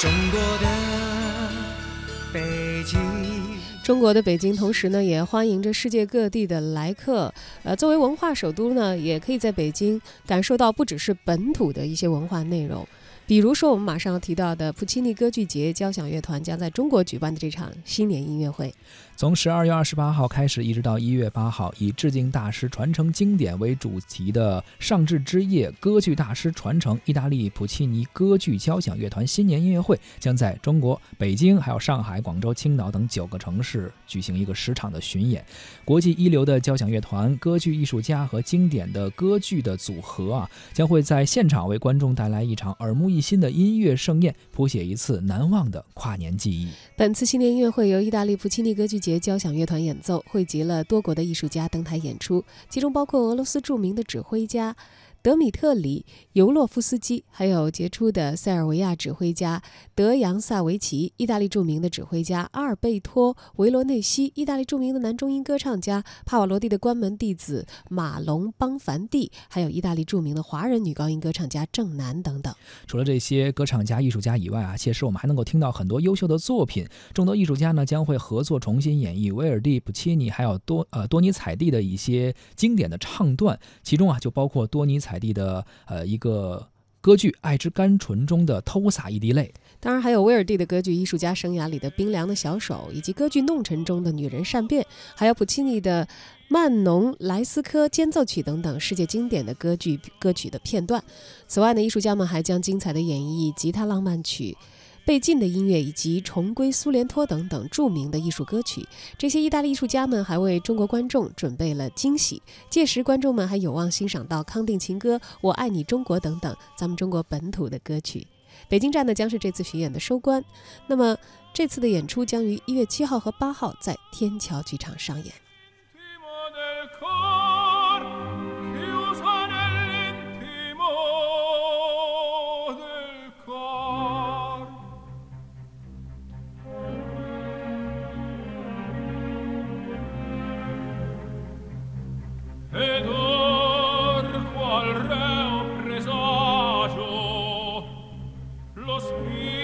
中国的北京。中国的北京，同时呢，也欢迎着世界各地的来客。呃，作为文化首都呢，也可以在北京感受到不只是本土的一些文化内容。比如说，我们马上要提到的普契尼歌剧节交响乐团将在中国举办的这场新年音乐会，从十二月二十八号开始，一直到一月八号，以致敬大师、传承经典为主题的上智之夜歌剧大师传承意大利普契尼歌剧交响乐团新年音乐会将在中国北京、还有上海、广州、青岛等九个城市举行一个十场的巡演。国际一流的交响乐团、歌剧艺术家和经典的歌剧的组合啊，将会在现场为观众带来一场耳目。一新的音乐盛宴，谱写一次难忘的跨年记忆。本次新年音乐会由意大利普契尼歌剧节交响乐团演奏，汇集了多国的艺术家登台演出，其中包括俄罗斯著名的指挥家。德米特里·尤洛夫斯基，还有杰出的塞尔维亚指挥家德扬萨维奇，意大利著名的指挥家阿尔贝托·维罗内西，意大利著名的男中音歌唱家帕瓦罗蒂的关门弟子马龙·邦凡蒂，还有意大利著名的华人女高音歌唱家郑楠等等。除了这些歌唱家、艺术家以外啊，届时我们还能够听到很多优秀的作品。众多艺术家呢将会合作重新演绎威尔第、普契尼还有多呃多尼采蒂的一些经典的唱段，其中啊就包括多尼采。凯蒂的呃一个歌剧《爱之甘醇》中的偷洒一滴泪，当然还有威尔第的歌剧艺术家生涯里的冰凉的小手，以及歌剧《弄臣》中的女人善变，还有普契尼的《曼农莱斯科间奏曲》等等世界经典的歌剧歌曲的片段。此外呢，艺术家们还将精彩的演绎吉他浪漫曲。被禁的音乐以及重归苏联托等等著名的艺术歌曲，这些意大利艺术家们还为中国观众准备了惊喜。届时，观众们还有望欣赏到《康定情歌》《我爱你中国》等等咱们中国本土的歌曲。北京站呢将是这次巡演的收官。那么，这次的演出将于一月七号和八号在天桥剧场上演。Los míos.